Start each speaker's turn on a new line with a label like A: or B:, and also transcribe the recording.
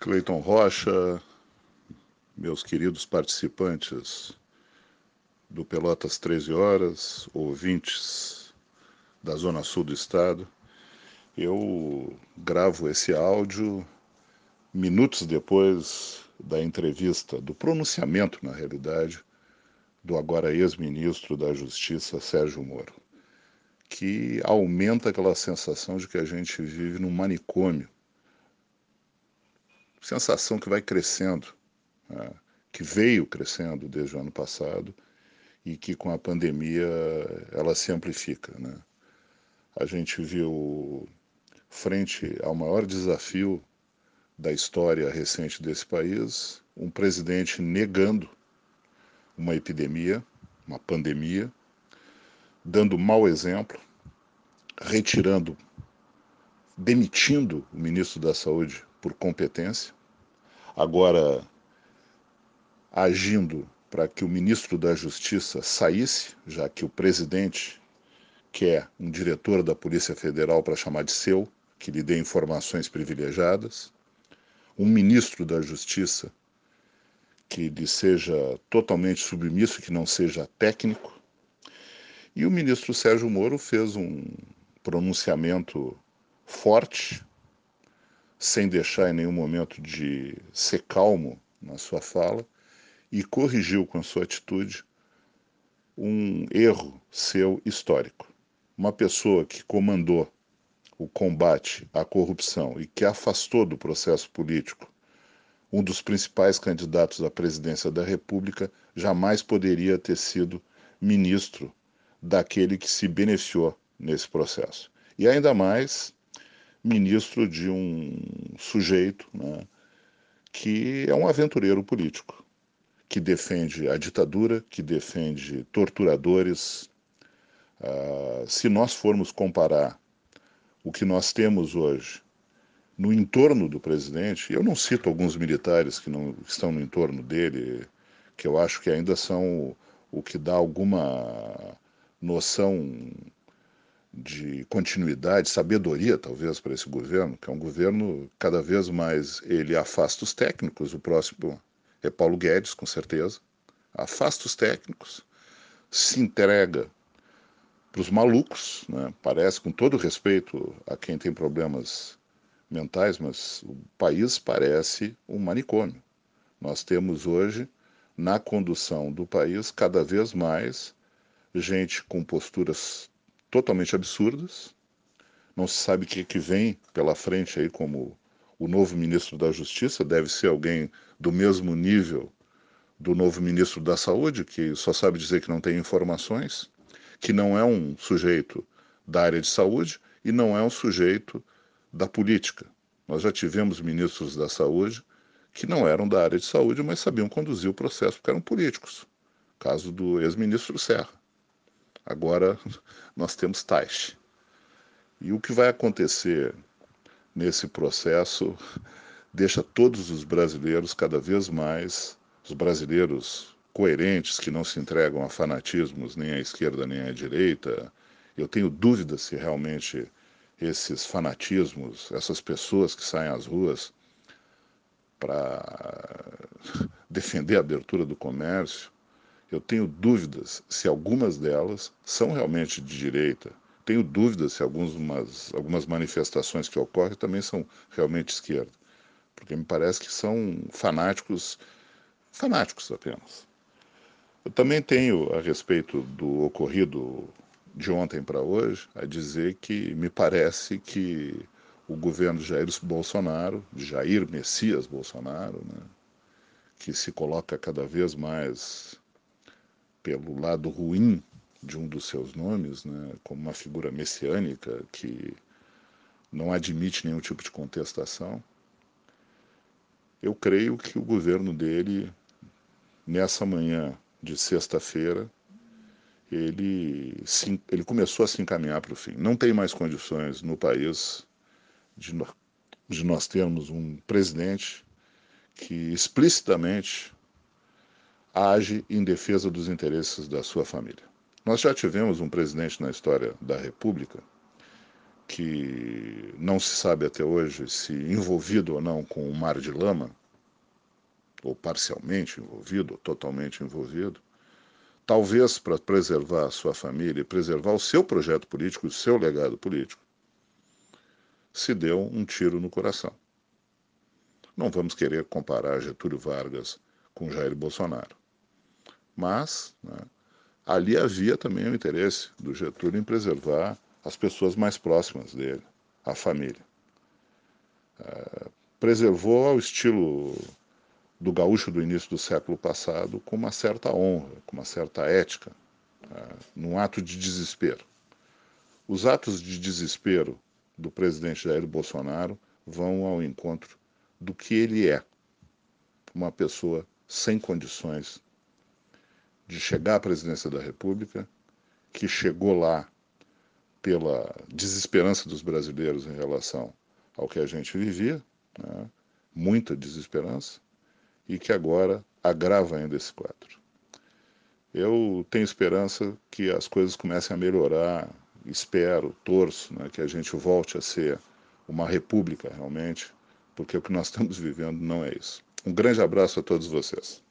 A: Cleiton Rocha, meus queridos participantes do Pelotas 13 Horas, ouvintes da Zona Sul do Estado, eu gravo esse áudio minutos depois da entrevista, do pronunciamento, na realidade, do agora ex-ministro da Justiça, Sérgio Moro, que aumenta aquela sensação de que a gente vive num manicômio sensação que vai crescendo, né? que veio crescendo desde o ano passado e que com a pandemia ela se amplifica. Né? A gente viu, frente ao maior desafio da história recente desse país, um presidente negando uma epidemia, uma pandemia, dando mau exemplo, retirando, demitindo o ministro da Saúde por competência, agora agindo para que o ministro da Justiça saísse, já que o presidente quer um diretor da Polícia Federal para chamar de seu, que lhe dê informações privilegiadas, um ministro da Justiça que lhe seja totalmente submisso, que não seja técnico. E o ministro Sérgio Moro fez um pronunciamento forte, sem deixar em nenhum momento de ser calmo na sua fala, e corrigiu com a sua atitude um erro seu histórico. Uma pessoa que comandou o combate à corrupção e que afastou do processo político um dos principais candidatos à presidência da República jamais poderia ter sido ministro daquele que se beneficiou nesse processo. E ainda mais ministro de um sujeito né, que é um aventureiro político, que defende a ditadura, que defende torturadores. Uh, se nós formos comparar o que nós temos hoje no entorno do presidente, eu não cito alguns militares que não estão no entorno dele, que eu acho que ainda são o, o que dá alguma noção de continuidade, sabedoria talvez para esse governo, que é um governo cada vez mais ele afasta os técnicos, o próximo é Paulo Guedes, com certeza, afasta os técnicos, se entrega para os malucos, né? parece, com todo respeito a quem tem problemas mentais, mas o país parece um manicômio. Nós temos hoje, na condução do país, cada vez mais gente com posturas totalmente absurdas. Não se sabe o que, que vem pela frente aí como o novo ministro da Justiça, deve ser alguém do mesmo nível do novo ministro da Saúde, que só sabe dizer que não tem informações, que não é um sujeito da área de saúde e não é um sujeito da política. Nós já tivemos ministros da saúde que não eram da área de saúde, mas sabiam conduzir o processo porque eram políticos. Caso do ex-ministro Serra. Agora nós temos Taish. E o que vai acontecer nesse processo deixa todos os brasileiros cada vez mais, os brasileiros coerentes, que não se entregam a fanatismos nem à esquerda nem à direita. Eu tenho dúvidas se realmente esses fanatismos, essas pessoas que saem às ruas para defender a abertura do comércio, eu tenho dúvidas se algumas delas são realmente de direita. Tenho dúvidas se algumas, algumas manifestações que ocorrem também são realmente esquerda. Porque me parece que são fanáticos, fanáticos apenas. Eu também tenho, a respeito do ocorrido de ontem para hoje, a dizer que me parece que o governo de Jair Bolsonaro, de Jair Messias Bolsonaro, né, que se coloca cada vez mais pelo lado ruim de um dos seus nomes, né, como uma figura messiânica que não admite nenhum tipo de contestação, eu creio que o governo dele, nessa manhã de sexta-feira, ele, ele começou a se encaminhar para o fim. Não tem mais condições no país de, de nós termos um presidente que explicitamente age em defesa dos interesses da sua família. Nós já tivemos um presidente na história da República que não se sabe até hoje se envolvido ou não com o mar de lama, ou parcialmente envolvido, ou totalmente envolvido, talvez para preservar a sua família e preservar o seu projeto político, o seu legado político, se deu um tiro no coração. Não vamos querer comparar Getúlio Vargas com Jair Bolsonaro. Mas né, ali havia também o interesse do Getúlio em preservar as pessoas mais próximas dele, a família. É, preservou ao estilo do gaúcho do início do século passado com uma certa honra, com uma certa ética, é, num ato de desespero. Os atos de desespero do presidente Jair Bolsonaro vão ao encontro do que ele é, uma pessoa sem condições de chegar à presidência da República, que chegou lá pela desesperança dos brasileiros em relação ao que a gente vivia, né? muita desesperança, e que agora agrava ainda esse quadro. Eu tenho esperança que as coisas comecem a melhorar, espero, torço, né, que a gente volte a ser uma república realmente, porque o que nós estamos vivendo não é isso. Um grande abraço a todos vocês.